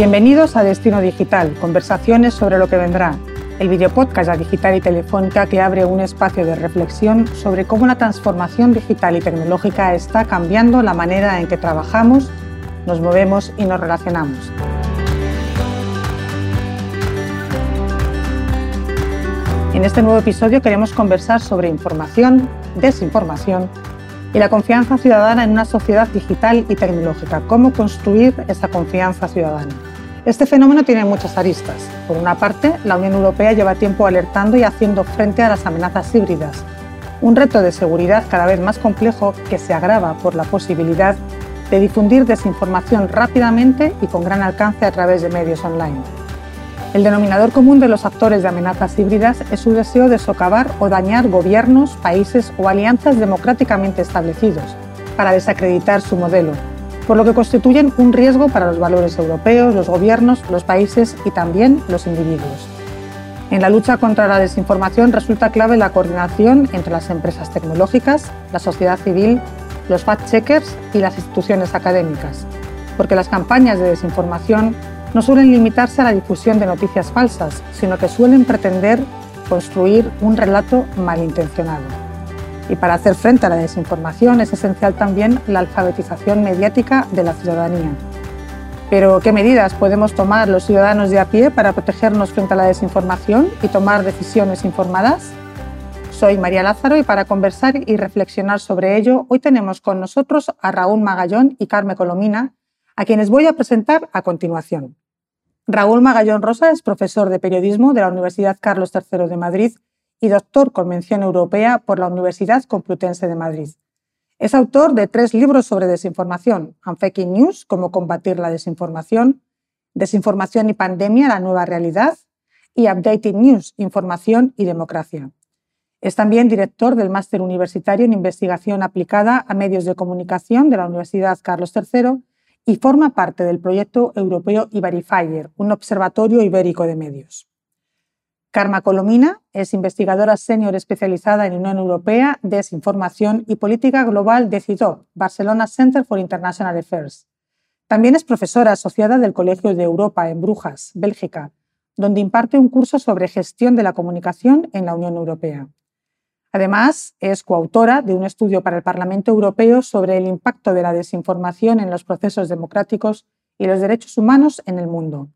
Bienvenidos a Destino Digital, conversaciones sobre lo que vendrá, el videopodcast digital y telefónica que abre un espacio de reflexión sobre cómo la transformación digital y tecnológica está cambiando la manera en que trabajamos, nos movemos y nos relacionamos. En este nuevo episodio queremos conversar sobre información, desinformación y la confianza ciudadana en una sociedad digital y tecnológica. Cómo construir esa confianza ciudadana. Este fenómeno tiene muchas aristas. Por una parte, la Unión Europea lleva tiempo alertando y haciendo frente a las amenazas híbridas, un reto de seguridad cada vez más complejo que se agrava por la posibilidad de difundir desinformación rápidamente y con gran alcance a través de medios online. El denominador común de los actores de amenazas híbridas es su deseo de socavar o dañar gobiernos, países o alianzas democráticamente establecidos para desacreditar su modelo, por lo que constituyen un riesgo para los valores europeos, los gobiernos, los países y también los individuos. En la lucha contra la desinformación resulta clave la coordinación entre las empresas tecnológicas, la sociedad civil, los fact-checkers y las instituciones académicas, porque las campañas de desinformación no suelen limitarse a la difusión de noticias falsas, sino que suelen pretender construir un relato malintencionado. Y para hacer frente a la desinformación es esencial también la alfabetización mediática de la ciudadanía. Pero, ¿qué medidas podemos tomar los ciudadanos de a pie para protegernos frente a la desinformación y tomar decisiones informadas? Soy María Lázaro y para conversar y reflexionar sobre ello, hoy tenemos con nosotros a Raúl Magallón y Carme Colomina, a quienes voy a presentar a continuación. Raúl Magallón Rosa es profesor de periodismo de la Universidad Carlos III de Madrid y doctor con mención europea por la Universidad Complutense de Madrid. Es autor de tres libros sobre desinformación, Unfaking News, cómo combatir la desinformación, Desinformación y pandemia, la nueva realidad, y Updating News, información y democracia. Es también director del máster universitario en investigación aplicada a medios de comunicación de la Universidad Carlos III y forma parte del proyecto europeo Iberifier, un observatorio ibérico de medios. Karma Colomina es investigadora senior especializada en Unión Europea, Desinformación y Política Global de CIDOB, Barcelona Center for International Affairs. También es profesora asociada del Colegio de Europa en Brujas, Bélgica, donde imparte un curso sobre gestión de la comunicación en la Unión Europea. Además, es coautora de un estudio para el Parlamento Europeo sobre el impacto de la desinformación en los procesos democráticos y los derechos humanos en el mundo.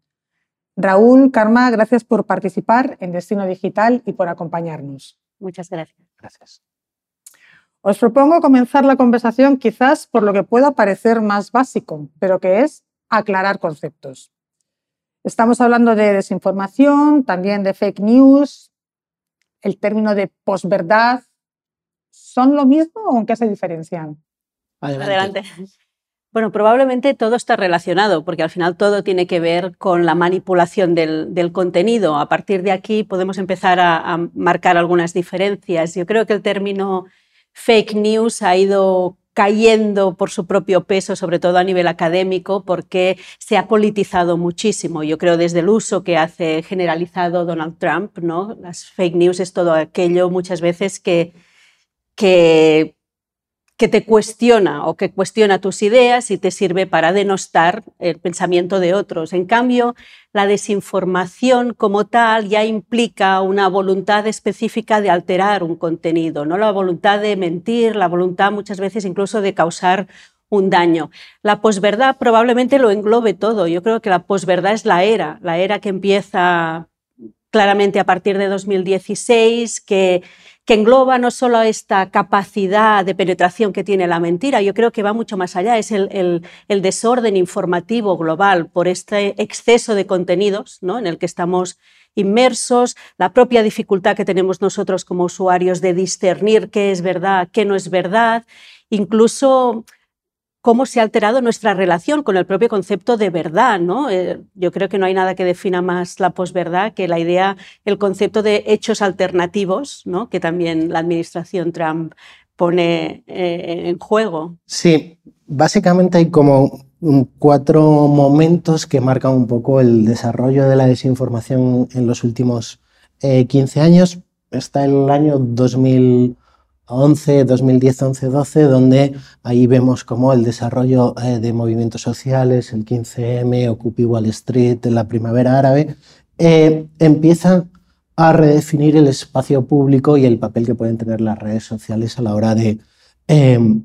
Raúl, Karma, gracias por participar en Destino Digital y por acompañarnos. Muchas gracias. Gracias. Os propongo comenzar la conversación quizás por lo que pueda parecer más básico, pero que es aclarar conceptos. Estamos hablando de desinformación, también de fake news, el término de posverdad, ¿son lo mismo o en qué se diferencian? Adelante. Bueno, probablemente todo está relacionado, porque al final todo tiene que ver con la manipulación del, contenido. A partir de aquí podemos empezar a, marcar algunas diferencias. Yo creo que el término fake news ha ido cayendo por su propio peso, sobre todo a nivel académico, porque se ha politizado muchísimo. Yo creo desde el uso que hace generalizado Donald Trump, ¿no? Las fake news es todo aquello muchas veces que, que que te cuestiona o que cuestiona tus ideas y te sirve para denostar el pensamiento de otros. En cambio, la desinformación como tal ya implica una voluntad específica de alterar un contenido, ¿no? la voluntad de mentir, la voluntad muchas veces incluso de causar un daño. La posverdad probablemente lo englobe todo. Yo creo que la posverdad es la era, la era que empieza claramente a partir de 2016, que que engloba no solo esta capacidad de penetración que tiene la mentira, yo creo que va mucho más allá, es el, desorden informativo global por este exceso de contenidos ¿no? en el que estamos inmersos, la propia dificultad que tenemos nosotros como usuarios de discernir qué es verdad, qué no es verdad, incluso cómo se ha alterado nuestra relación con el propio concepto de verdad. ¿no? Eh, yo creo que no hay nada que defina más la posverdad que la idea, el concepto de hechos alternativos, ¿no? que también la administración Trump pone eh, en juego. Sí, básicamente hay como cuatro momentos que marcan un poco el desarrollo de la desinformación en los últimos 15 eh, años. Está el año 2000 11, 2010, 11, 12, donde ahí vemos como el desarrollo eh, de movimientos sociales, el 15M, Occupy Wall Street, la primavera árabe, eh, empiezan a redefinir el espacio público y el papel que pueden tener las redes sociales a la hora de em,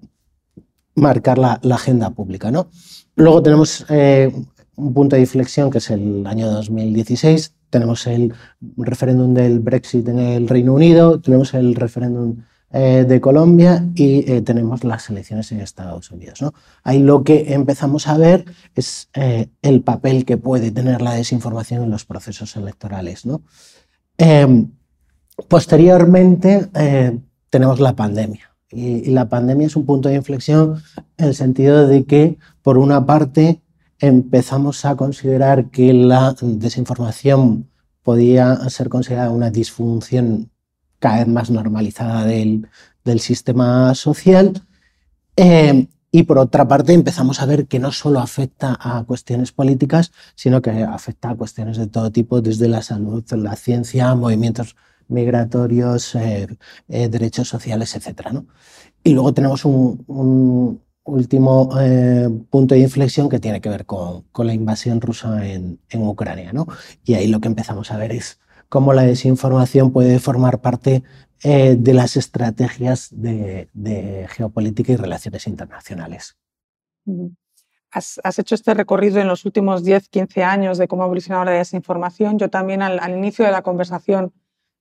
marcar la, agenda pública. ¿no? Luego tenemos eh, un punto de inflexión que es el año 2016, tenemos el referéndum del Brexit en el Reino Unido, tenemos el referéndum eh, de Colombia y eh, tenemos las elecciones en Estados Unidos. ¿no? Ahí lo que empezamos a ver es eh, el papel que puede tener la desinformación en los procesos electorales. ¿no? Em, posteriormente tenemos la pandemia. Y, y la pandemia es un punto de inflexión en el sentido de que, por una parte, empezamos a considerar que la desinformación podía ser considerada una disfunción cada vez más normalizada del, sistema social. Eh, y por otra parte, empezamos a ver que no solo afecta a cuestiones políticas, sino que afecta a cuestiones de todo tipo, desde la salud, la ciencia, movimientos migratorios, eh, eh, derechos sociales, etc. Y luego tenemos un, último punto de inflexión que tiene que ver con, la invasión rusa en, en Ucrania. ¿no? Y ahí lo que empezamos a ver es cómo la desinformación puede formar parte eh, de las estrategias de, geopolítica y relaciones internacionales. Has, hecho este recorrido en los últimos 10, 15 años de cómo ha evolucionado la desinformación. Yo también al, inicio de la conversación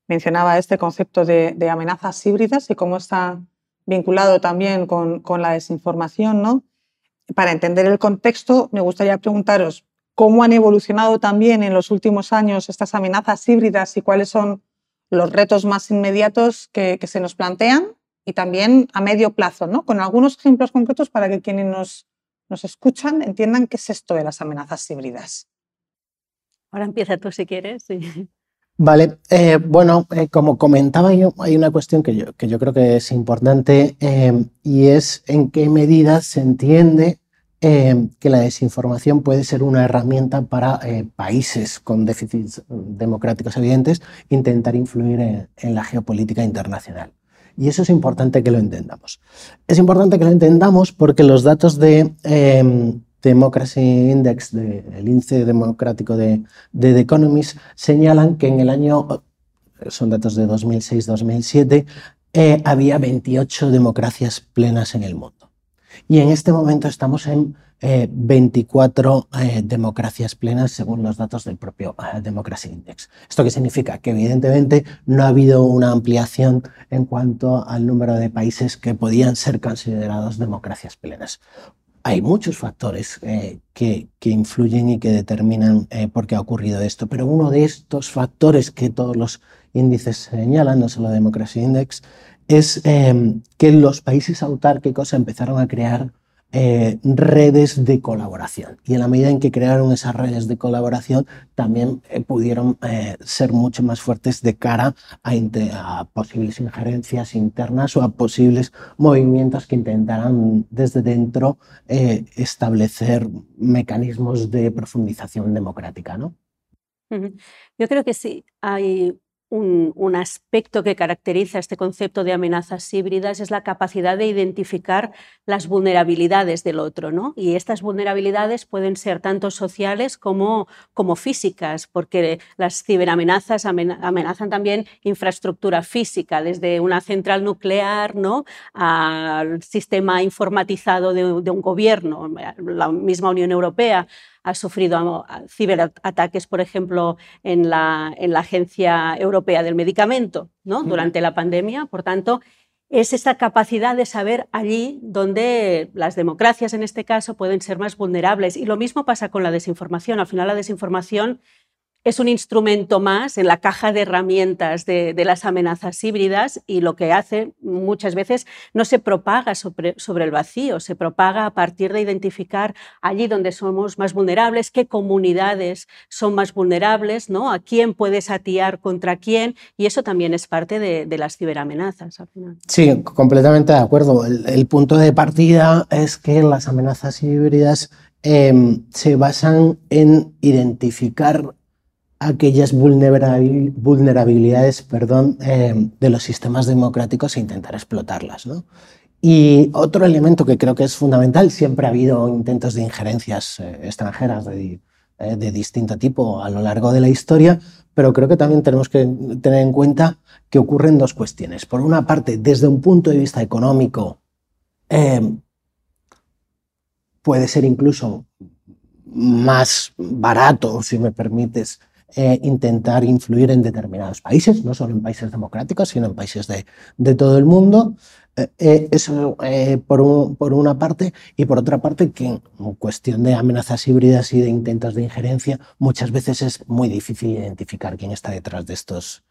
mencionaba este concepto de, amenazas híbridas y cómo está vinculado también con, con la desinformación. ¿no? Para entender el contexto, me gustaría preguntaros, cómo han evolucionado también en los últimos años estas amenazas híbridas y cuáles son los retos más inmediatos que, se nos plantean y también a medio plazo, ¿no? con algunos ejemplos concretos para que quienes nos, nos escuchan entiendan qué es esto de las amenazas híbridas. Ahora empieza tú si quieres. Vale, eh, bueno, eh, como comentaba yo, hay una cuestión que yo, que yo creo que es importante eh, y es en qué medida se entiende eh, que la desinformación puede ser una herramienta para eh, países con déficits democráticos evidentes intentar influir en, la geopolítica internacional. Y eso es importante que lo entendamos. Es importante que lo entendamos porque los datos de em, Democracy Index, el índice democrático de, de The Economist, señalan que en el año, son datos de 2006-2007, eh, había 28 democracias plenas en el mundo. Y en este momento estamos en 24 eh, eh, democracias plenas según los datos del propio eh, Democracy Index. ¿Esto qué significa? Que evidentemente no ha habido una ampliación en cuanto al número de países que podían ser considerados democracias plenas. Hay muchos factores que, que, influyen y que determinan por qué ha ocurrido esto, pero uno de estos factores que todos los índices señalan, no solo Democracy Index, es em, que los países autárquicos empezaron a crear eh, redes de colaboración. Y en la medida en que crearon esas redes de colaboración, también eh, pudieron eh, ser mucho más fuertes de cara a, posibles injerencias internas o a posibles movimientos que intentaran desde dentro establecer mecanismos de profundización democrática. ¿no? Yo creo que sí, hay un, aspecto que caracteriza este concepto de amenazas híbridas es la capacidad de identificar las vulnerabilidades del otro. ¿no? Y estas vulnerabilidades pueden ser tanto sociales como, como físicas, porque las ciberamenazas amenazan también infraestructura física, desde una central nuclear ¿no? al sistema informatizado de un gobierno, la misma Unión Europea ha sufrido ciberataques, por ejemplo, en la, en la Agencia Europea del Medicamento ¿no? durante la pandemia. Por tanto, es esta capacidad de saber allí donde las democracias, en este caso, pueden ser más vulnerables. Y lo mismo pasa con la desinformación. Al final, la desinformación es un instrumento más en la caja de herramientas de, las amenazas híbridas y lo que hace muchas veces no se propaga sobre, sobre, el vacío, se propaga a partir de identificar allí donde somos más vulnerables, qué comunidades son más vulnerables, ¿no? a quién puedes atiar contra quién y eso también es parte de, las ciberamenazas. Al final. Sí, completamente de acuerdo. El, punto de partida es que las amenazas híbridas em, se basan en identificar aquellas vulnerabilidades perdón, eh, de los sistemas democráticos e intentar explotarlas. ¿no? Y otro elemento que creo que es fundamental, siempre ha habido intentos de injerencias eh, extranjeras de, eh, de, distinto tipo a lo largo de la historia, pero creo que también tenemos que tener en cuenta que ocurren dos cuestiones. Por una parte, desde un punto de vista económico, puede ser incluso más barato, si me permites, eh, intentar influir en determinados países, no solo en países democráticos, sino en países de, de todo el mundo. Eh, eh, eso por, por, una parte, y por otra parte, que en cuestión de amenazas híbridas y de intentos de injerencia, muchas veces es muy difícil identificar quién está detrás de estos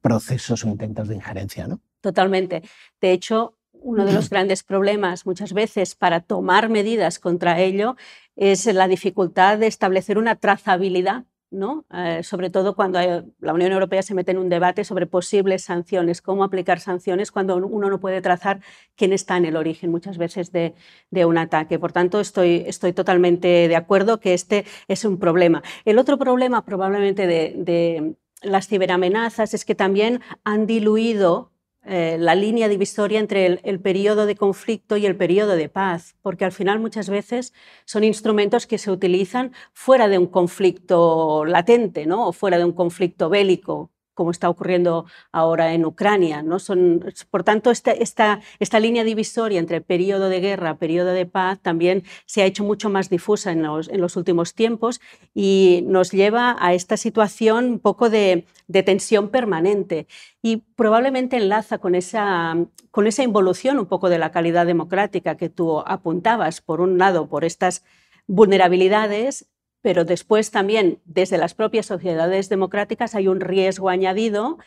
procesos o intentos de injerencia. ¿no? Totalmente. De hecho, uno de los grandes problemas muchas veces para tomar medidas contra ello es la dificultad de establecer una trazabilidad ¿no? Eh, sobre todo cuando la Unión Europea se mete en un debate sobre posibles sanciones, cómo aplicar sanciones cuando uno no puede trazar quién está en el origen muchas veces de, un ataque. Por tanto, estoy, estoy, totalmente de acuerdo que este es un problema. El otro problema probablemente de las ciberamenazas es que también han diluido eh, la línea divisoria entre el, periodo de conflicto y el periodo de paz, porque al final muchas veces son instrumentos que se utilizan fuera de un conflicto latente ¿no? o fuera de un conflicto bélico como está ocurriendo ahora en Ucrania. ¿no? Son, por tanto, esta, esta, esta línea divisoria entre periodo de guerra, periodo de paz, también se ha hecho mucho más difusa en los, en los últimos tiempos y nos lleva a esta situación un poco de, de tensión permanente y probablemente enlaza con esa, con esa involución un poco de la calidad democrática que tú apuntabas, por un lado, por estas vulnerabilidades pero después también desde las propias sociedades democráticas hay un riesgo añadido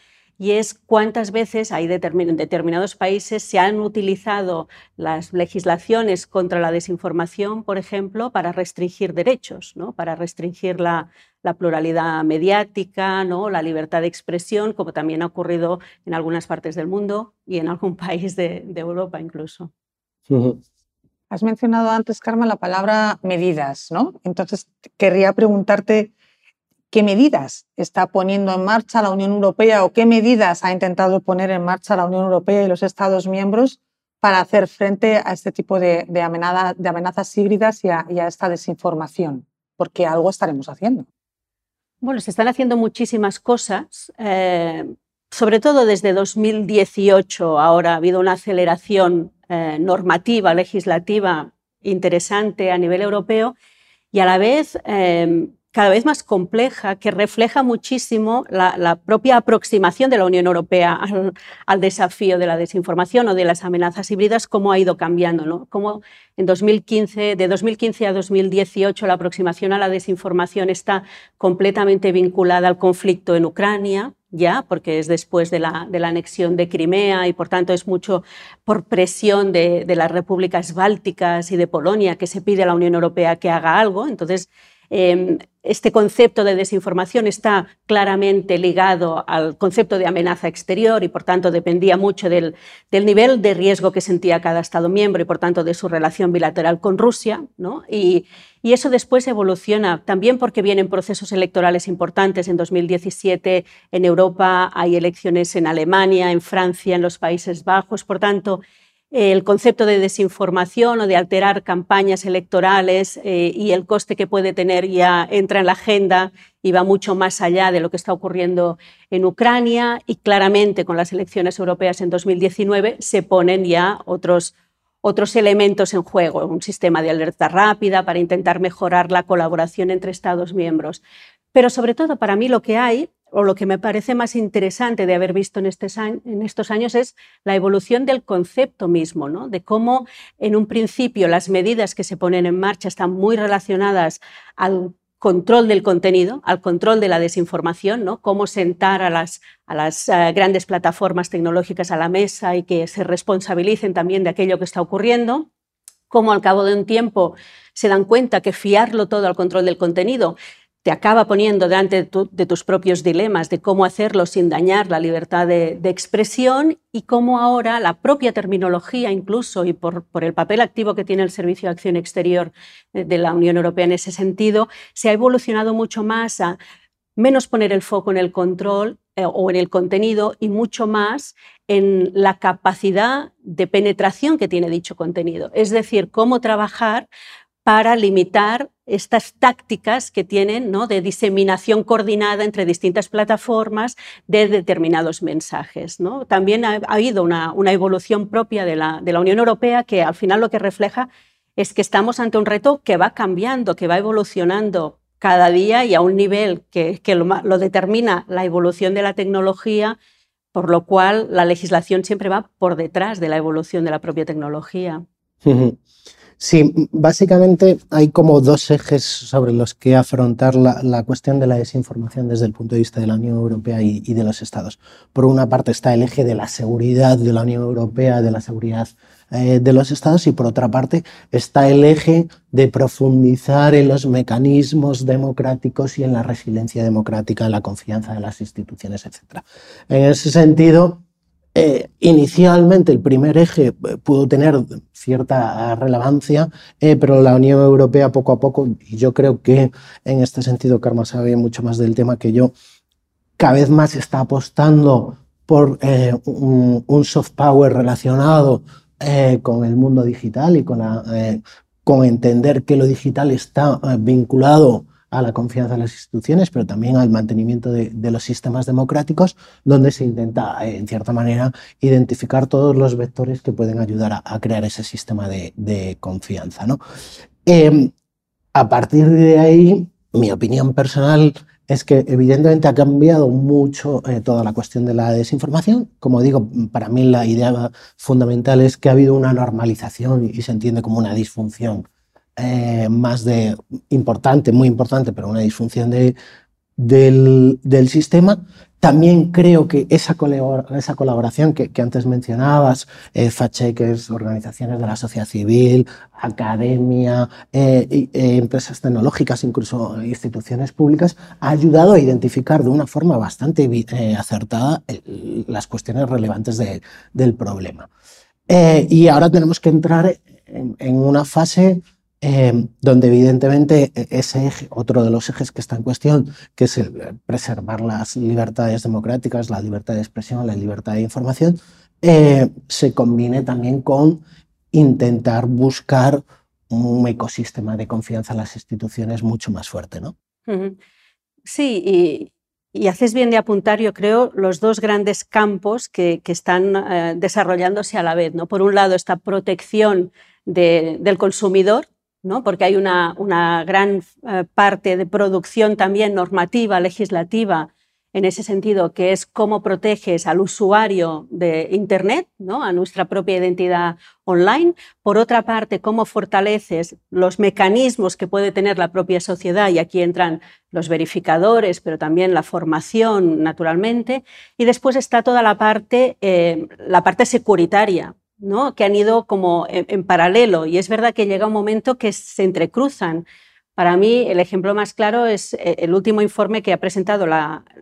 y es cuántas veces hay en determinados países se han utilizado las legislaciones contra la desinformación, por ejemplo, para restringir derechos, ¿no? para restringir la, pluralidad mediática, ¿no? la libertad de expresión, como también ha ocurrido en algunas partes del mundo y en algún país de, Europa incluso. Has mencionado antes, Carmen, la palabra medidas, ¿no? Entonces, querría preguntarte qué medidas está poniendo en marcha la Unión Europea o qué medidas ha intentado poner en marcha la Unión Europea y los Estados miembros para hacer frente a este tipo de, de, amenazas híbridas y a, esta desinformación, porque algo estaremos haciendo. Bueno, se están haciendo muchísimas cosas, eh, sobre todo desde 2018. Ahora ha habido una aceleración eh, normativa, legislativa interesante a nivel europeo y a la vez eh, cada vez más compleja, que refleja muchísimo la, propia aproximación de la Unión Europea al, desafío de la desinformación o de las amenazas híbridas, cómo ha ido cambiando. Cómo en 2015, de 2015 a 2018 la aproximación a la desinformación está completamente vinculada al conflicto en Ucrania, ya, porque es después de la, anexión de Crimea y por tanto es mucho por presión de, de, las repúblicas bálticas y de Polonia que se pide a la Unión Europea que haga algo. Entonces, Em, este concepto de desinformación está claramente ligado al concepto de amenaza exterior y, por tanto, dependía mucho del, nivel de riesgo que sentía cada Estado miembro y, por tanto, de su relación bilateral con Rusia. Y, y, eso después evoluciona también porque vienen procesos electorales importantes. En 2017 en Europa hay elecciones en Alemania, en Francia, en los Países Bajos. Por tanto, el concepto de desinformación o de alterar campañas electorales eh, y el coste que puede tener ya entra en la agenda y va mucho más allá de lo que está ocurriendo en Ucrania y claramente con las elecciones europeas en 2019 se ponen ya otros, otros elementos en juego, un sistema de alerta rápida para intentar mejorar la colaboración entre Estados miembros. Pero sobre todo para mí lo que hay o lo que me parece más interesante de haber visto en, estos años es la evolución del concepto mismo, ¿no? de cómo en un principio las medidas que se ponen en marcha están muy relacionadas al control del contenido, al control de la desinformación, ¿no? cómo sentar a las, eh, grandes plataformas tecnológicas a la mesa y que se responsabilicen también de aquello que está ocurriendo, cómo al cabo de un tiempo se dan cuenta que fiarlo todo al control del contenido te acaba poniendo delante de, tus propios dilemas de cómo hacerlo sin dañar la libertad de, expresión y cómo ahora la propia terminología incluso y por, el papel activo que tiene el Servicio de Acción Exterior de la Unión Europea en ese sentido, se ha evolucionado mucho más a menos poner el foco en el control eh, o en el contenido y mucho más en la capacidad de penetración que tiene dicho contenido. Es decir, cómo trabajar para limitar estas tácticas que tienen ¿no? de diseminación coordinada entre distintas plataformas de determinados mensajes. ¿no? También ha, habido una, evolución propia de la, de la Unión Europea que al final lo que refleja es que estamos ante un reto que va cambiando, que va evolucionando cada día y a un nivel que, lo, determina la evolución de la tecnología, por lo cual la legislación siempre va por detrás de la evolución de la propia tecnología. Sí, básicamente hay como dos ejes sobre los que afrontar la, cuestión de la desinformación desde el punto de vista de la Unión Europea y, de los Estados. Por una parte está el eje de la seguridad de la Unión Europea, de la seguridad eh, de los Estados, y por otra parte está el eje de profundizar en los mecanismos democráticos y en la resiliencia democrática, en la confianza de las instituciones, etc. En ese sentido, eh, inicialmente el primer eje eh, pudo tener cierta relevancia, eh, pero la Unión Europea poco a poco, y yo creo que en este sentido Karma sabe mucho más del tema que yo, cada vez más está apostando por un, soft power relacionado con el mundo digital y con, con entender que lo digital está vinculado a la confianza en las instituciones, pero también al mantenimiento de, los sistemas democráticos, donde se intenta, eh, en cierta manera, identificar todos los vectores que pueden ayudar a, crear ese sistema de, confianza. ¿no? Em, a partir de ahí, mi opinión personal es que evidentemente ha cambiado mucho eh, toda la cuestión de la desinformación. Como digo, para mí la idea fundamental es que ha habido una normalización y se entiende como una disfunción eh, más de importante, muy importante, pero una disfunción de, del, del, sistema. También creo que esa, esa colaboración que, que, antes mencionabas, eh, fact-checkers, organizaciones de la sociedad civil, academia, eh, eh, empresas tecnológicas, incluso instituciones públicas, ha ayudado a identificar de una forma bastante acertada las cuestiones relevantes de, del problema. y ahora tenemos que entrar en, en una fase Em, donde evidentemente e, ese eje, otro de los ejes que está en cuestión, que es el preservar las libertades democráticas, la libertad de expresión, la libertad de información, eh, se combine también con intentar buscar un ecosistema de confianza en las instituciones mucho más fuerte, ¿no? Sí, y, haces bien de apuntar, yo creo, los dos grandes campos que, están eh, desarrollándose a la vez. ¿no? Por un lado, esta protección del consumidor, porque hay una, gran eh, parte de producción también normativa, legislativa, en ese sentido, que es cómo proteges al usuario de Internet, ¿no? a nuestra propia identidad online. Por otra parte, cómo fortaleces los mecanismos que puede tener la propia sociedad, y aquí entran los verificadores, pero también la formación, naturalmente. Y después está toda la parte, eh, la parte securitaria, que han ido como en, paralelo. Y es verdad que llega un momento que se entrecruzan. Para mí, el ejemplo más claro es eh, el último informe que ha presentado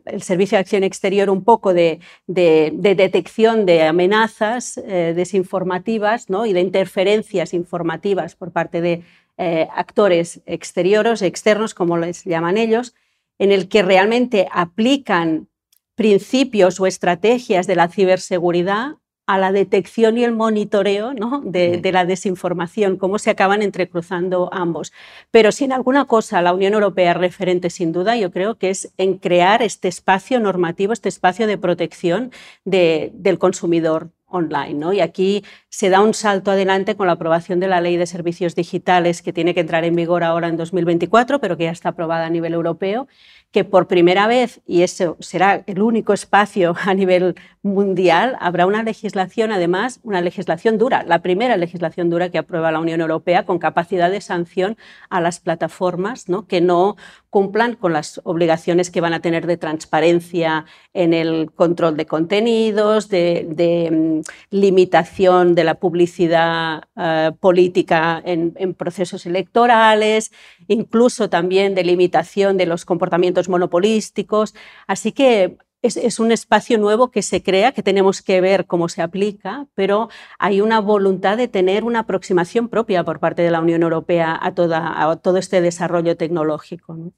el Servicio de Acción Exterior, un poco de, detección de amenazas eh, desinformativas y de interferencias informativas por parte de eh, actores exteriores, externos, como les llaman ellos, en el que realmente aplican principios o estrategias de la ciberseguridad a la detección y el monitoreo de, la desinformación, cómo se acaban entrecruzando ambos. Pero si en alguna cosa la Unión Europea es referente sin duda, yo creo que es en crear este espacio normativo, este espacio de protección del consumidor online. ¿no? Y aquí se da un salto adelante con la aprobación de la Ley de Servicios Digitales que tiene que entrar en vigor ahora en 2024, pero que ya está aprobada a nivel europeo que por primera vez, y eso será el único espacio a nivel mundial, habrá una legislación, además, una legislación dura, la primera legislación dura que aprueba la Unión Europea con capacidad de sanción a las plataformas ¿no? que no cumplan con las obligaciones que van a tener de transparencia en el control de contenidos, de, mm, limitación de la publicidad eh, política en, en procesos electorales, incluso también de limitación de los comportamientos monopolísticos. Así que es, un espacio nuevo que se crea, que tenemos que ver cómo se aplica, pero hay una voluntad de tener una aproximación propia por parte de la Unión Europea a, toda, a todo este desarrollo tecnológico.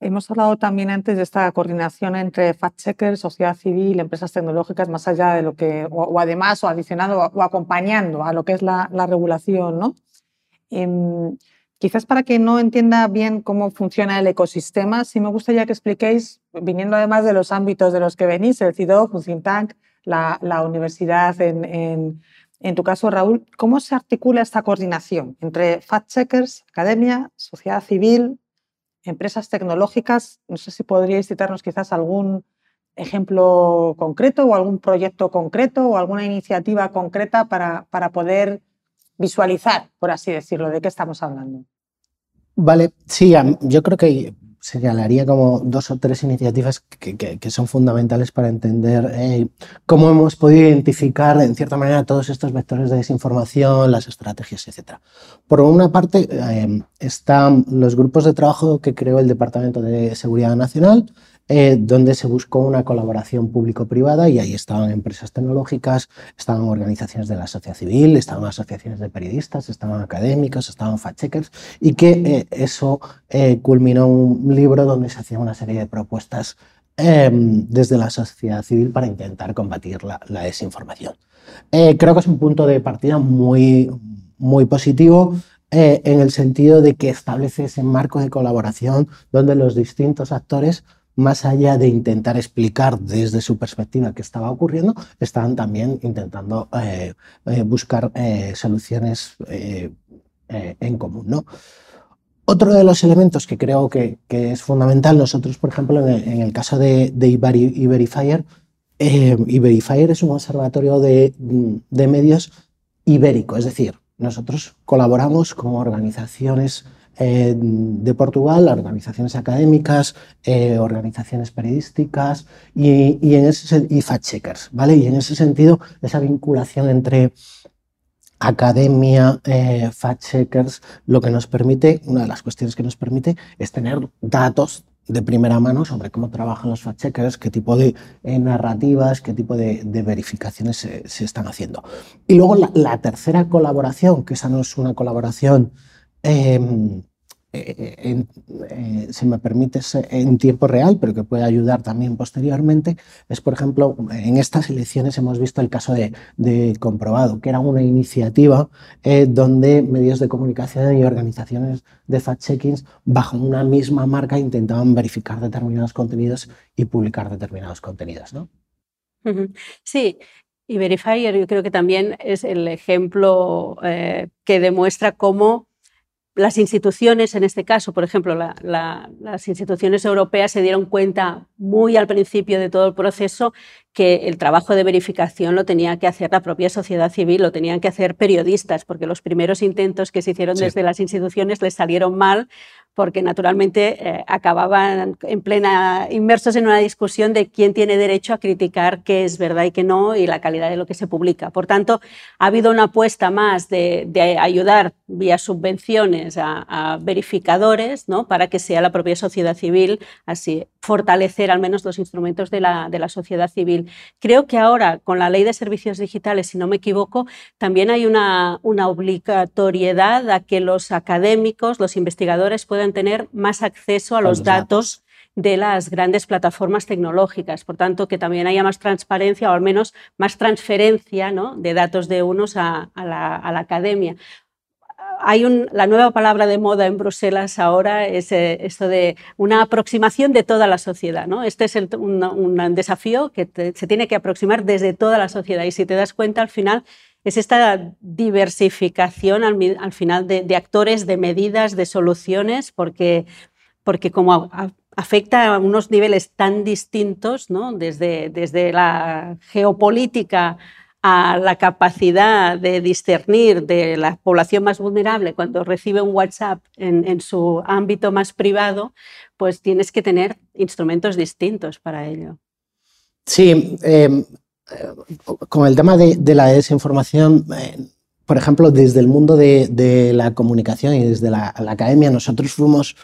Hemos hablado también antes de esta coordinación entre fact-checkers, sociedad civil, empresas tecnológicas, más allá de lo que, o, además, o adicionado, o, acompañando a lo que es la, regulación, ¿no? Em, quizás para que no entienda bien cómo funciona el ecosistema, sí me gustaría que expliquéis, viniendo además de los ámbitos de los que venís, el CIDOC, un think tank, la, universidad en, en, tu caso, Raúl, ¿cómo se articula esta coordinación entre fact-checkers, academia, sociedad civil, empresas tecnológicas. No sé si podríais citarnos quizás algún ejemplo concreto o algún proyecto concreto o alguna iniciativa concreta para, para poder visualizar, por así decirlo, de qué estamos hablando. Vale, sí, yo creo que señalaría como dos o tres iniciativas que, son fundamentales para entender eh, cómo hemos podido identificar, en cierta manera, todos estos vectores de desinformación, las estrategias, etc. Por una parte, eh, están los grupos de trabajo que creó el Departamento de Seguridad Nacional, eh, donde se buscó una colaboración público-privada y ahí estaban empresas tecnológicas, estaban organizaciones de la sociedad civil, estaban asociaciones de periodistas, estaban académicos, estaban fact-checkers y que eh, eso eh, culminó un libro donde se hacía una serie de propuestas em, desde la sociedad civil para intentar combatir la, desinformación. creo que es un punto de partida muy, muy positivo. en el sentido de que establece ese marco de colaboración donde los distintos actores más allá de intentar explicar desde su perspectiva qué estaba ocurriendo, estaban también intentando eh, eh, buscar eh, soluciones en común. ¿no? Otro de los elementos que creo que, es fundamental, nosotros, por ejemplo, en el, caso de, de Iberifier, Iberifier es un observatorio de, de medios ibérico, es decir, nosotros colaboramos con organizaciones eh, de Portugal, organizaciones académicas, eh, organizaciones periodísticas y, en ese, y fact-checkers, ¿vale? Y en ese sentido, esa vinculación entre academia, eh, fact-checkers, lo que nos permite, una de las cuestiones que nos permite es tener datos de primera mano sobre cómo trabajan los fact-checkers, qué tipo de narrativas, qué tipo de, verificaciones se, están haciendo. Y luego la, tercera colaboración, que esa no es una colaboración em, eh, eh, si me permites, en tiempo real, pero que puede ayudar también posteriormente, es, por ejemplo, en estas elecciones hemos visto el caso de, Comprobado, que era una iniciativa eh, donde medios de comunicación y organizaciones de fact-checkings, bajo una misma marca, intentaban verificar determinados contenidos y publicar determinados contenidos. ¿no? Sí, y Verifier yo creo que también es el ejemplo que demuestra cómo las instituciones, en este caso, por ejemplo, las instituciones europeas se dieron cuenta muy al principio de todo el proceso que el trabajo de verificación lo tenía que hacer la propia sociedad civil, lo tenían que hacer periodistas, porque los primeros intentos que se hicieron desde las instituciones les salieron mal porque naturalmente eh, acababan en plena inmersos en una discusión de quién tiene derecho a criticar qué es verdad y qué no y la calidad de lo que se publica. Por tanto, ha habido una apuesta más de, ayudar vía subvenciones a, verificadores ¿no? para que sea la propia sociedad civil, así fortalecer al menos los instrumentos de la, de la sociedad civil. Creo que ahora, con la ley de servicios digitales, si no me equivoco, también hay una, una obligatoriedad a que los académicos, los investigadores puedan tener más acceso a los, datos, de las grandes plataformas tecnológicas. Por tanto, que también haya más transparencia o al menos más transferencia de datos de unos a, la, academia. Hay la nueva palabra de moda en Bruselas ahora es eh, esto de una aproximación de toda la sociedad. ¿no? Este es un, desafío que se tiene que aproximar desde toda la sociedad. Y si te das cuenta, al final es esta diversificación al, final de, actores, de medidas, de soluciones, porque, porque como afecta a unos niveles tan distintos, ¿no? desde, desde la geopolítica a la capacidad de discernir de la población más vulnerable cuando recibe un WhatsApp en, su ámbito más privado, pues tienes que tener instrumentos distintos para ello. Sí, em, con el tema de, la desinformación, eh, por ejemplo, desde el mundo de, la comunicación y desde la, academia, nosotros fuimos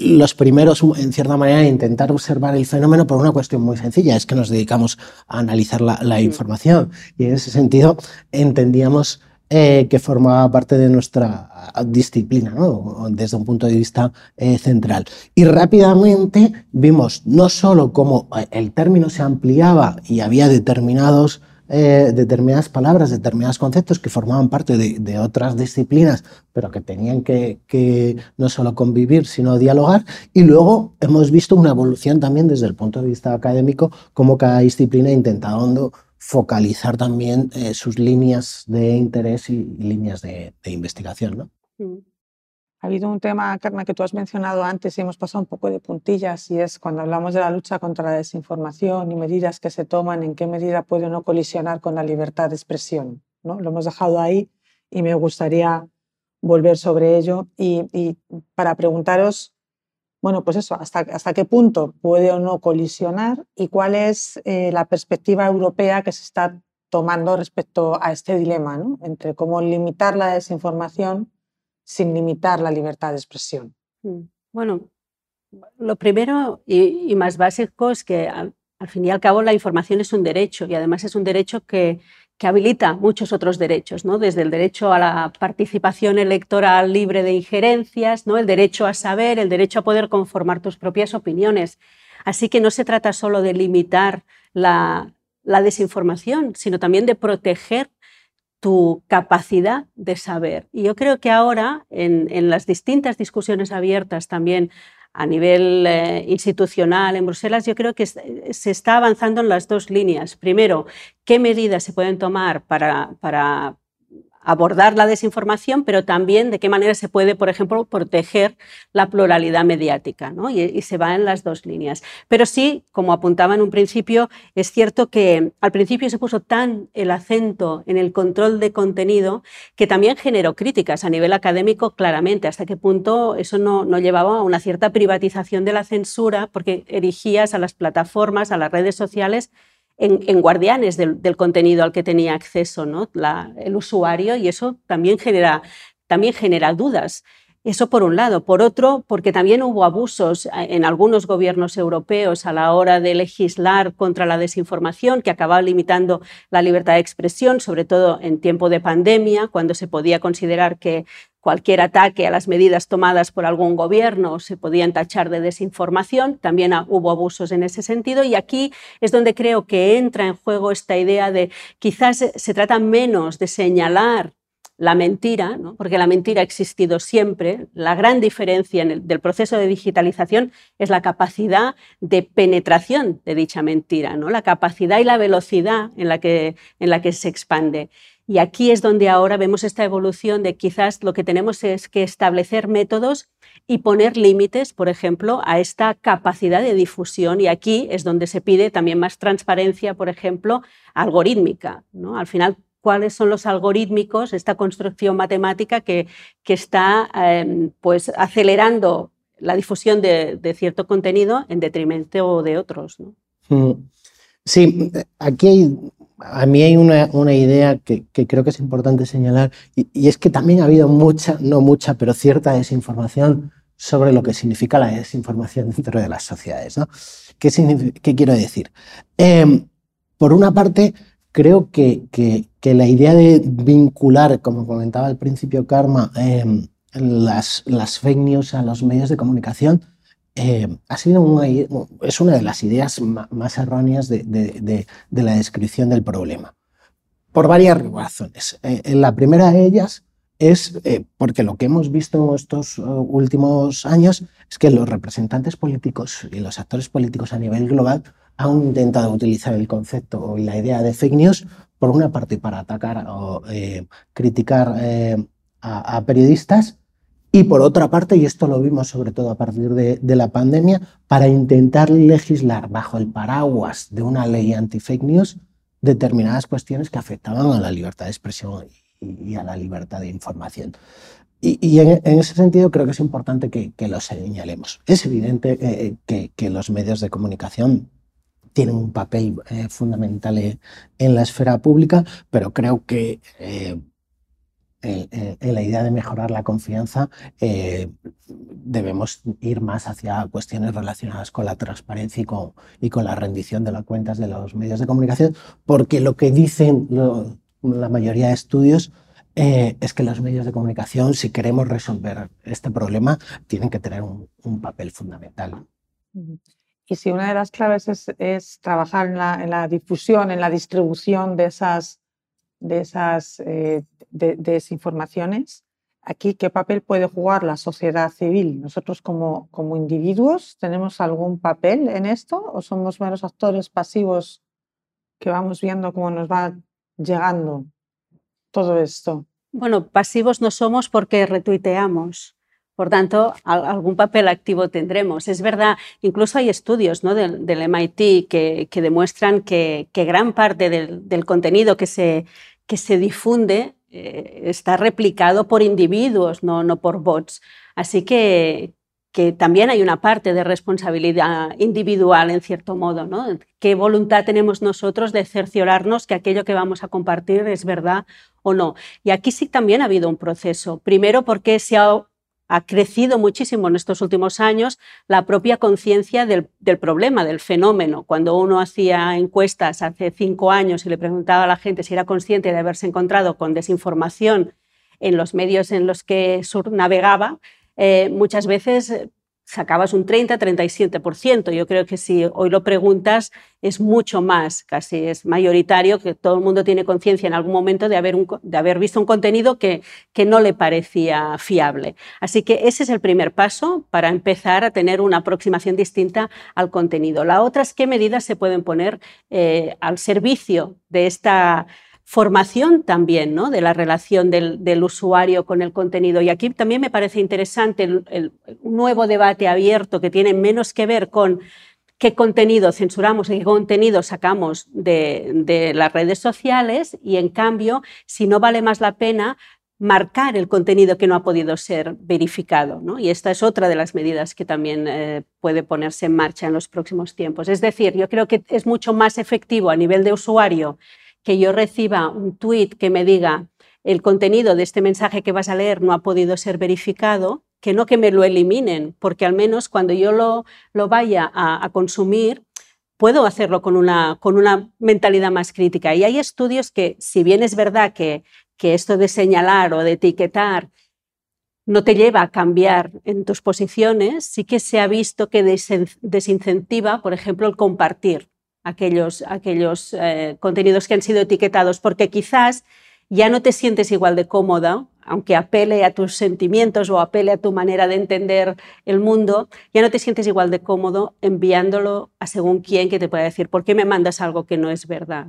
los primeros, en cierta manera, a intentar observar el fenómeno por una cuestión muy sencilla, es que nos dedicamos a analizar la, información. Y en ese sentido entendíamos eh, que formaba parte de nuestra disciplina, desde un punto de vista eh, central. Y rápidamente vimos no solo cómo eh, el término se ampliaba y había determinados, determinadas palabras, determinados conceptos que formaban parte de, otras disciplinas, pero que tenían que, no solo convivir, sino dialogar. Y luego hemos visto una evolución también desde el punto de vista académico, cómo cada disciplina ha intentado focalizar también eh, sus líneas de interés y, líneas de, investigación. ¿no? Mm. Ha habido un tema, Carmen, que tú has mencionado antes y hemos pasado un poco de puntillas, y es cuando hablamos de la lucha contra la desinformación y medidas que se toman, en qué medida puede no colisionar con la libertad de expresión. ¿no? Lo hemos dejado ahí y me gustaría volver sobre ello y, y para preguntaros bueno, pues eso, hasta, hasta qué punto puede o no colisionar y cuál es eh, la perspectiva europea que se está tomando respecto a este dilema, ¿no? entre cómo limitar la desinformación sin limitar la libertad de expresión. Mm, bueno, lo primero y, más básico es que al, fin y al cabo la información es un derecho y además es un derecho que habilita muchos otros derechos, ¿no? desde el derecho a la participación electoral libre de injerencias, ¿no? el derecho a saber, el derecho a poder conformar tus propias opiniones. Así que no se trata solo de limitar la, desinformación, sino también de proteger tu capacidad de saber. Y yo creo que ahora, en, en las distintas discusiones abiertas también a nivel eh, institucional en Bruselas, yo creo que se está avanzando en las dos líneas. Primero, qué medidas se pueden tomar para abordar la desinformación, pero también de qué manera se puede, por ejemplo, proteger la pluralidad mediática, ¿no? y, se va en las dos líneas. Pero sí, como apuntaba en un principio, es cierto que al principio se puso tan el acento en el control de contenido que también generó críticas a nivel académico claramente, hasta qué punto eso no, no llevaba a una cierta privatización de la censura, porque erigías a las plataformas, a las redes sociales, en, guardianes del, contenido al que tenía acceso ¿no? el usuario y eso también genera, también genera dudas. Eso por un lado. Por otro, porque también hubo abusos eh, en algunos gobiernos europeos a la hora de legislar contra la desinformación, que acababa limitando la libertad de expresión, sobre todo en tiempo de pandemia, cuando se podía considerar que cualquier ataque a las medidas tomadas por algún gobierno se podían tachar de desinformación. También hubo abusos en ese sentido y aquí es donde creo que entra en juego esta idea de quizás se trata menos de señalar la mentira, porque la mentira ha existido siempre. La gran diferencia en el, del proceso de digitalización es la capacidad de penetración de dicha mentira, ¿no? la capacidad y la velocidad en la que, en la que se expande. Y aquí es donde ahora vemos esta evolución de quizás lo que tenemos es que establecer métodos y poner límites, por ejemplo, a esta capacidad de difusión. Y aquí es donde se pide también más transparencia, por ejemplo, algorítmica. ¿no? Al final, cuáles son los algorítmicos, esta construcción matemática que, que está em, pues, acelerando la difusión de, cierto contenido en detrimento de otros. Mm. Sí, aquí hay a mí hay una, idea que, creo que es importante señalar y, es que también ha habido mucha, no mucha, pero cierta desinformación sobre lo que significa la desinformación dentro de las sociedades. ¿Qué, quiero decir? Em, por una parte, creo que, la idea de vincular, como comentaba al principio Karma, em, las, las fake news a los medios de comunicación eh, es una de las ideas más erróneas de, la descripción del problema, por varias razones. Eh, la primera de ellas es eh, porque lo que hemos visto estos últimos años es que los representantes políticos y los actores políticos a nivel global han intentado utilizar el concepto y la idea de fake news, por una parte, para atacar o criticar a periodistas y por otra parte, y esto lo vimos sobre todo a partir de, la pandemia, para intentar legislar bajo el paraguas de una ley anti-fake news determinadas cuestiones que afectaban a la libertad de expresión y, a la libertad de información. Y, en, ese sentido creo que es importante que, lo señalemos. Es evidente eh, que, los medios de comunicación tienen un papel eh, fundamental en la esfera pública, pero creo que eh, en la idea de mejorar la confianza, eh, debemos ir más hacia cuestiones relacionadas con la transparencia y con, y con, la rendición de las cuentas de los medios de comunicación, porque lo que dicen la mayoría de estudios eh, es que los medios de comunicación, si queremos resolver este problema, tienen que tener un, papel fundamental. Y si una de las claves es, trabajar en la, difusión, en la distribución de esas, de esas eh, desinformaciones, aquí qué papel puede jugar la sociedad civil. Nosotros como, como individuos tenemos algún papel en esto o somos meros actores pasivos que vamos viendo cómo nos va llegando todo esto? Bueno, pasivos no somos porque retuiteamos. Por tanto, algún papel activo tendremos. Es verdad, incluso hay estudios ¿no? del, MIT que, demuestran que, gran parte del, contenido que se, que se difunde eh, está replicado por individuos, no, no por bots. Así que, que también hay una parte de responsabilidad individual, en cierto modo, ¿no? ¿Qué voluntad tenemos nosotros de cerciorarnos que aquello que vamos a compartir es verdad o no? Y aquí sí también ha habido un proceso. Primero porque se ha, crecido muchísimo en estos últimos años la propia conciencia del, problema, del fenómeno. Cuando uno hacía encuestas hace cinco años y le preguntaba a la gente si era consciente de haberse encontrado con desinformación en los medios en los que navegaba, eh, muchas veces sacabas un 30-37%. Yo creo que si hoy lo preguntas es mucho más, casi es mayoritario, que todo el mundo tiene conciencia en algún momento de haber, de haber visto un contenido que, que, no le parecía fiable. Así que ese es el primer paso para empezar a tener una aproximación distinta al contenido. La otra es qué medidas se pueden poner eh, al servicio de esta formación también ¿no? de la relación del, usuario con el contenido. Y aquí también me parece interesante el, nuevo debate abierto que tiene menos que ver con qué contenido censuramos y qué contenido sacamos de, las redes sociales y en cambio si no vale más la pena marcar el contenido que no ha podido ser verificado. Y esta es otra de las medidas que también eh, puede ponerse en marcha en los próximos tiempos. Es decir, yo creo que es mucho más efectivo a nivel de usuario que yo reciba un tweet que me diga el contenido de este mensaje que vas a leer no ha podido ser verificado, que no que me lo eliminen, porque al menos cuando yo lo, lo vaya a, consumir, puedo hacerlo con una, con una mentalidad más crítica. Y hay estudios que, si bien es verdad que, que esto de señalar o de etiquetar no te lleva a cambiar en tus posiciones, sí que se ha visto que desincentiva, por ejemplo, el compartir aquellos, aquellos eh, contenidos que han sido etiquetados, porque quizás ya no te sientes igual de cómoda, aunque apele a tus sentimientos o apele a tu manera de entender el mundo, ya no te sientes igual de cómodo enviándolo a según quién que te pueda decir, ¿por qué me mandas algo que no es verdad?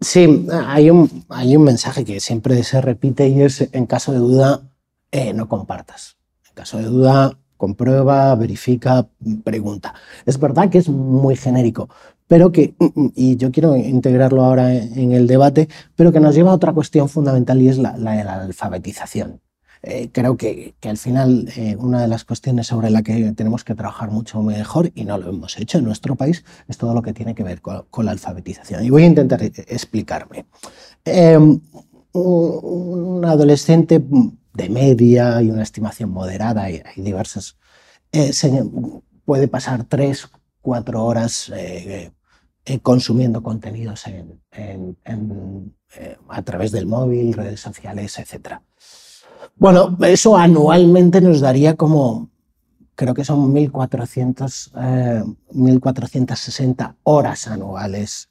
Sí, hay un, hay un mensaje que siempre se repite y es, en caso de duda, eh, no compartas. En caso de duda, comprueba, verifica, pregunta. Es verdad que es muy genérico, pero que, y yo quiero integrarlo ahora en el debate, pero que nos lleva a otra cuestión fundamental y es la, la, alfabetización. Eh, creo que, que, al final eh, una de las cuestiones sobre la que tenemos que trabajar mucho mejor, y no lo hemos hecho en nuestro país, es todo lo que tiene que ver con, la alfabetización. Y voy a intentar eh, explicarme. un adolescente de media y una estimación moderada, hay, hay diversas, eh, puede pasar tres, cuatro horas eh, eh, consumiendo contenidos a través del móvil, redes sociales, etc. Bueno, eso anualmente nos daría como, creo que son 1.400, 1.460 horas anuales,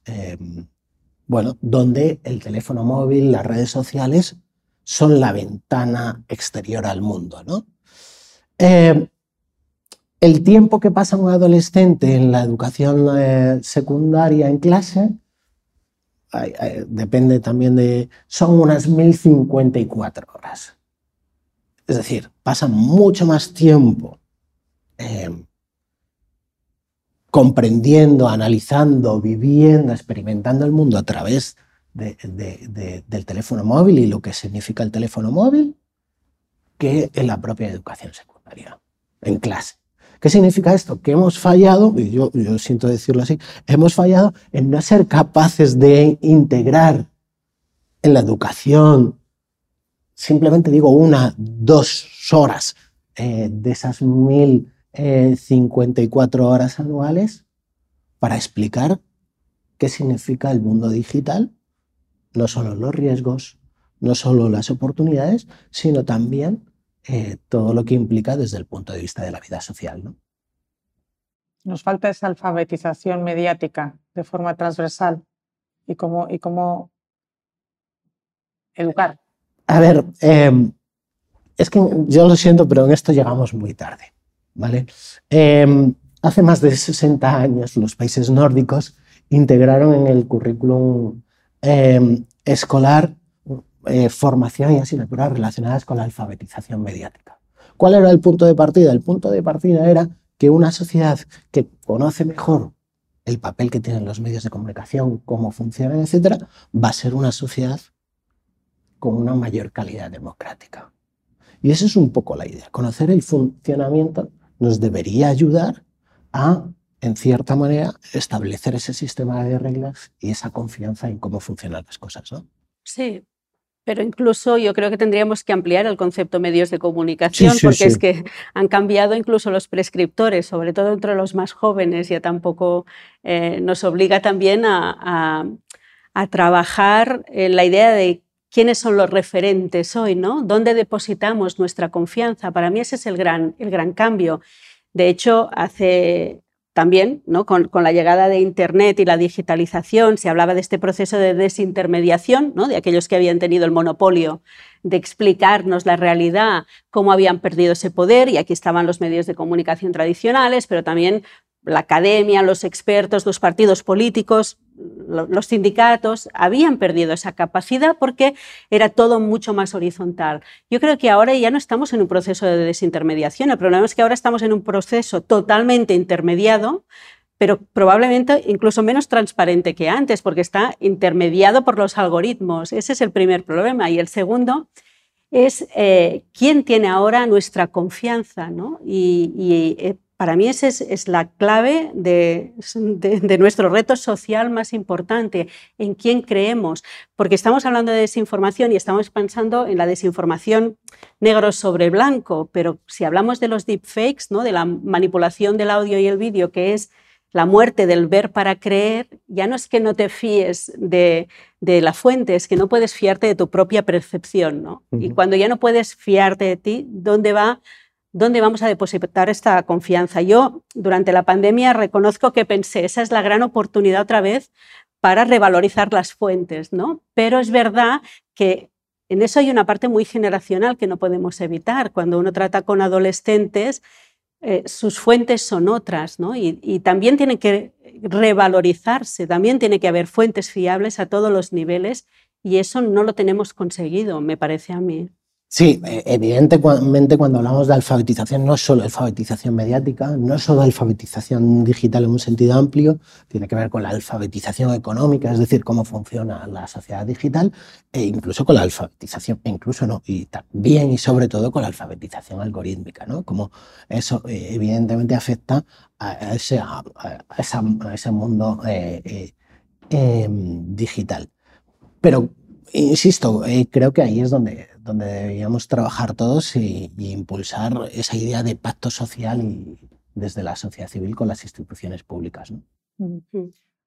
bueno, donde el teléfono móvil, las redes sociales son la ventana exterior al mundo. ¿no? Eh, el tiempo que pasa un adolescente en la educación eh, secundaria en clase depende también de... son unas 1054 horas. Es decir, pasa mucho más tiempo eh, comprendiendo, analizando, viviendo, experimentando el mundo a través del teléfono móvil y lo que significa el teléfono móvil que en la propia educación secundaria, en clase. ¿Qué significa esto? Que hemos fallado, y yo, yo siento decirlo así, hemos fallado en no ser capaces de integrar en la educación, simplemente digo una, dos horas eh, de esas 1054 eh, horas anuales para explicar qué significa el mundo digital no solo los riesgos, no solo las oportunidades, sino también eh, todo lo que implica desde el punto de vista de la vida social. ¿no? Nos falta esa alfabetización mediática de forma transversal y cómo, y cómo educar. A ver, em, es que yo lo siento, pero en esto llegamos muy tarde. ¿vale? Em, hace más de 60 años los países nórdicos integraron en el currículum em, escolar eh, formación y asignaturas relacionadas con la alfabetización mediática. ¿Cuál era el punto de partida? El punto de partida era que una sociedad que conoce mejor el papel que tienen los medios de comunicación, cómo funcionan, etcétera, va a ser una sociedad con una mayor calidad democrática. Y esa es un poco la idea. Conocer el funcionamiento nos debería ayudar a, en cierta manera, establecer ese sistema de reglas y esa confianza en cómo funcionan las cosas. ¿no? Sí, pero incluso yo creo que tendríamos que ampliar el concepto medios de comunicación, porque es que han cambiado incluso los prescriptores, sobre todo entre los más jóvenes, ya tampoco eh, nos obliga también a, trabajar en la idea de quiénes son los referentes hoy, ¿no? ¿Dónde depositamos nuestra confianza? Para mí ese es el gran, el gran cambio. De hecho, hace también, ¿no? con, la llegada de Internet y la digitalización, se hablaba de este proceso de desintermediación, ¿no? de aquellos que habían tenido el monopolio de explicarnos la realidad, cómo habían perdido ese poder, y aquí estaban los medios de comunicación tradicionales, pero también la academia, los expertos, los partidos políticos, los sindicatos habían perdido esa capacidad porque era todo mucho más horizontal. Yo creo que ahora ya no estamos en un proceso de desintermediación, el problema es que ahora estamos en un proceso totalmente intermediado, pero probablemente incluso menos transparente que antes, porque está intermediado por los algoritmos. Ese es el primer problema. Y el segundo es eh, quién tiene ahora nuestra confianza. ¿no? Eh, para mí esa es, la clave de, nuestro reto social más importante, en quién creemos, porque estamos hablando de desinformación y estamos pensando en la desinformación negro sobre blanco, pero si hablamos de los deepfakes, ¿no? de la manipulación del audio y el vídeo, que es la muerte del ver para creer, ya no es que no te fíes de, la fuente, es que no puedes fiarte de tu propia percepción. ¿no? Y cuando ya no puedes fiarte de ti, ¿dónde va? ¿Dónde vamos a depositar esta confianza? Yo durante la pandemia reconozco que pensé, esa es la gran oportunidad otra vez para revalorizar las fuentes, ¿no? Pero es verdad que en eso hay una parte muy generacional que no podemos evitar. Cuando uno trata con adolescentes, eh, sus fuentes son otras, ¿no? Y, y, también tienen que revalorizarse, también tiene que haber fuentes fiables a todos los niveles y eso no lo tenemos conseguido, me parece a mí. Sí, e, evidentemente cuando hablamos de alfabetización no es solo alfabetización mediática, no es solo alfabetización digital en un sentido amplio, tiene que ver con la alfabetización económica, es decir, cómo funciona la sociedad digital, e incluso con la alfabetización, e incluso no, y también y sobre todo con la alfabetización algorítmica, ¿no? Como eso eh, evidentemente afecta a ese, a ese mundo eh, eh, em, digital. Pero, insisto, creo que ahí es donde donde deberíamos trabajar todos y, impulsar esa idea de pacto social y desde la sociedad civil con las instituciones públicas.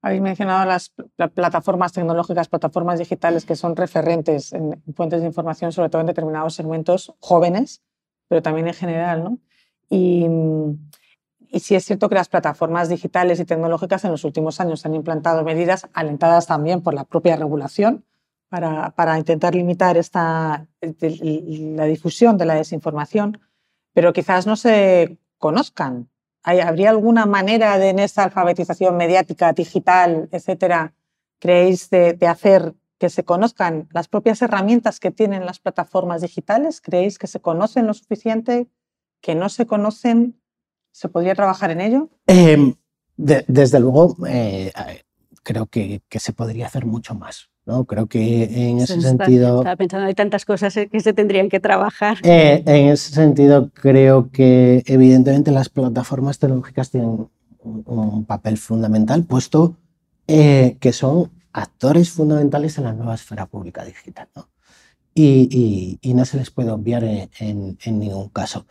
Habéis mencionado las plataformas tecnológicas, plataformas digitales que son referentes en fuentes de información, sobre todo en determinados segmentos jóvenes, pero también en general. ¿no? Y, y sí es cierto que las plataformas digitales y tecnológicas en los últimos años han implantado medidas alentadas también por la propia regulación, para, intentar limitar la difusión de la desinformación, pero quizás no se conozcan. ¿Habría alguna manera de en esta alfabetización mediática, digital, etcétera, creéis de, hacer que se conozcan las propias herramientas que tienen las plataformas digitales? ¿Creéis que se conocen lo suficiente? ¿Que no se conocen? ¿Se podría trabajar en ello? Em, desde luego, eh, creo que, se podría hacer mucho más. ¿No? Creo que en ese sentido... Estaba pensando, hay tantas cosas que se tendrían que trabajar. Eh, en ese sentido, creo que evidentemente las plataformas tecnológicas tienen un, papel fundamental, puesto eh, que son actores fundamentales en la nueva esfera pública digital. ¿no? Y, y, no se les puede obviar en, en, ningún caso.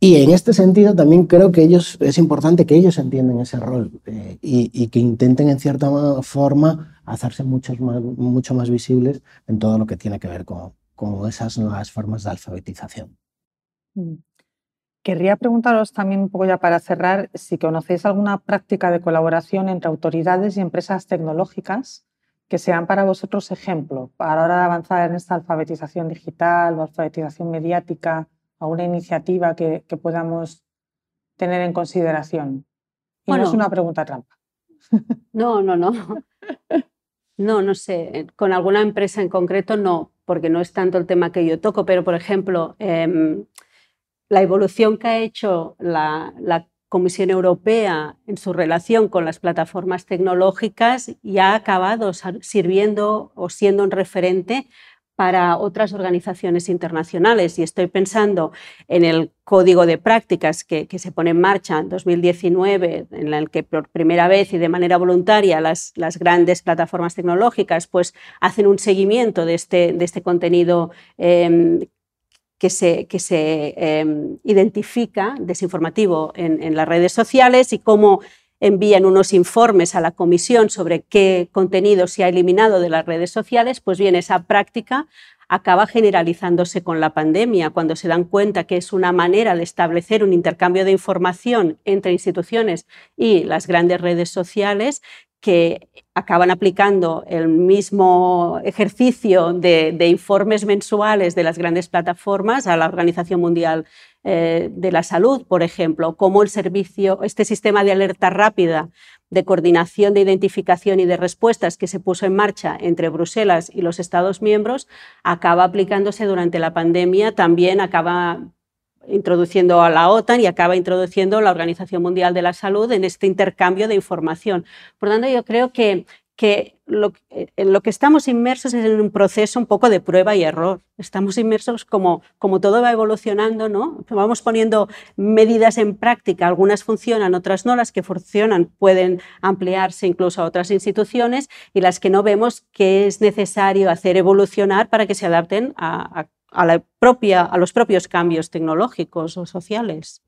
Y en este sentido también creo que ellos, es importante que ellos entiendan ese rol eh, y, que intenten en cierta forma hacerse mucho más, mucho más visibles en todo lo que tiene que ver con, con esas nuevas formas de alfabetización. Mm. Querría preguntaros también un poco ya para cerrar si conocéis alguna práctica de colaboración entre autoridades y empresas tecnológicas que sean para vosotros ejemplo a la hora de avanzar en esta alfabetización digital o alfabetización mediática, alguna iniciativa que, podamos tener en consideración. Y no es una pregunta trampa. No, no, no. No, no sé. Con alguna empresa en concreto no, porque no es tanto el tema que yo toco, pero por ejemplo, em, la evolución que ha hecho la, Comisión Europea en su relación con las plataformas tecnológicas ya ha acabado sirviendo o siendo un referente para otras organizaciones internacionales. Y estoy pensando en el código de prácticas que, se pone en marcha en 2019, en el que por primera vez y de manera voluntaria las, grandes plataformas tecnológicas pues, hacen un seguimiento de este, de este contenido em, que se, que se em, identifica desinformativo en, en, las redes sociales y cómo envían unos informes a la comisión sobre qué contenido se ha eliminado de las redes sociales, pues bien, esa práctica acaba generalizándose con la pandemia, cuando se dan cuenta que es una manera de establecer un intercambio de información entre instituciones y las grandes redes sociales que acaban aplicando el mismo ejercicio de, informes mensuales de las grandes plataformas a la Organización Mundial eh, de la Salud, por ejemplo, como el servicio, este sistema de alerta rápida de coordinación de identificación y de respuestas que se puso en marcha entre Bruselas y los Estados miembros acaba aplicándose durante la pandemia, también acaba introduciendo a la OTAN y acaba introduciendo la Organización Mundial de la Salud en este intercambio de información. Por tanto, yo creo que, que lo, en lo que estamos inmersos es en un proceso un poco de prueba y error. Estamos inmersos como, como todo va evolucionando, ¿no? Vamos poniendo medidas en práctica, algunas funcionan, otras no, las que funcionan pueden ampliarse incluso a otras instituciones y las que no vemos que es necesario hacer evolucionar para que se adapten a, a a, la propia, a los propios cambios tecnológicos o sociales.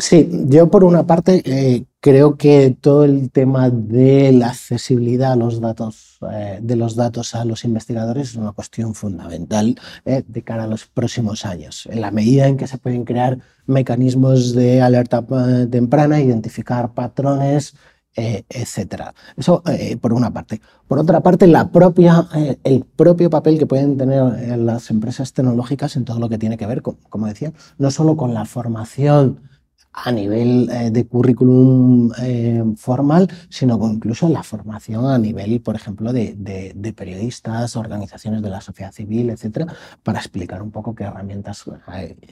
Sí, yo por una parte eh, creo que todo el tema de la accesibilidad a los datos, eh, de los datos a los investigadores es una cuestión fundamental eh, de cara a los próximos años. En la medida en que se pueden crear mecanismos de alerta temprana, identificar patrones, eh, etcétera. Eso eh, por una parte. Por otra parte, la propia, eh, el propio papel que pueden tener las empresas tecnológicas en todo lo que tiene que ver, con, como decía, no solo con la formación a nivel de currículum formal, sino con incluso la formación a nivel, por ejemplo, de, de, periodistas, organizaciones de la sociedad civil, etcétera, para explicar un poco qué herramientas,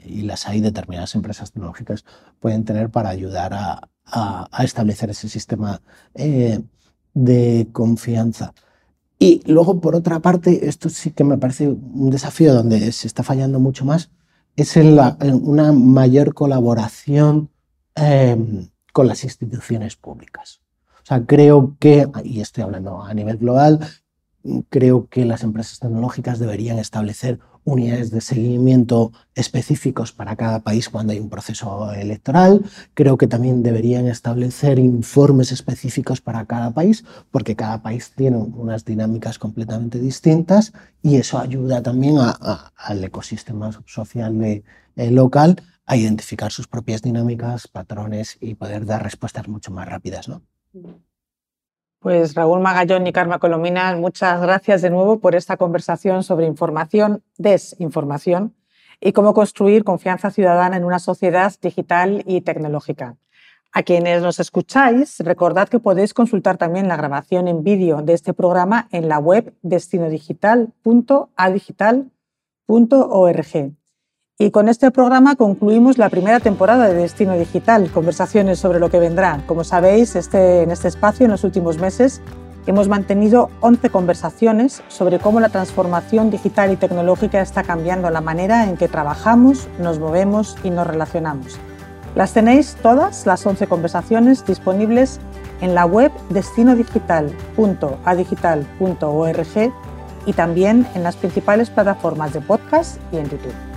y las hay determinadas empresas tecnológicas, pueden tener para ayudar a, a, establecer ese sistema eh, de confianza. Y luego, por otra parte, esto sí que me parece un desafío donde se está fallando mucho más, es en, una mayor colaboración em, con las instituciones públicas. O sea, creo que, y estoy hablando a nivel global, creo que las empresas tecnológicas deberían establecer unidades de seguimiento específicos para cada país cuando hay un proceso electoral. Creo que también deberían establecer informes específicos para cada país, porque cada país tiene unas dinámicas completamente distintas y eso ayuda también al ecosistema social de, eh, local a identificar sus propias dinámicas, patrones y poder dar respuestas mucho más rápidas. ¿no? Pues Raúl Magallón y Karma Colomina, muchas gracias de nuevo por esta conversación sobre información, desinformación y cómo construir confianza ciudadana en una sociedad digital y tecnológica. A quienes nos escucháis, recordad que podéis consultar también la grabación en vídeo de este programa en la web destinodigital.adigital.org. Y con este programa concluimos la primera temporada de Destino Digital, conversaciones sobre lo que vendrá. Como sabéis, este, en este espacio, en los últimos meses, hemos mantenido 11 conversaciones sobre cómo la transformación digital y tecnológica está cambiando la manera en que trabajamos, nos movemos y nos relacionamos. Las tenéis todas, las 11 conversaciones, disponibles en la web destinodigital.adigital.org y también en las principales plataformas de podcast y en YouTube.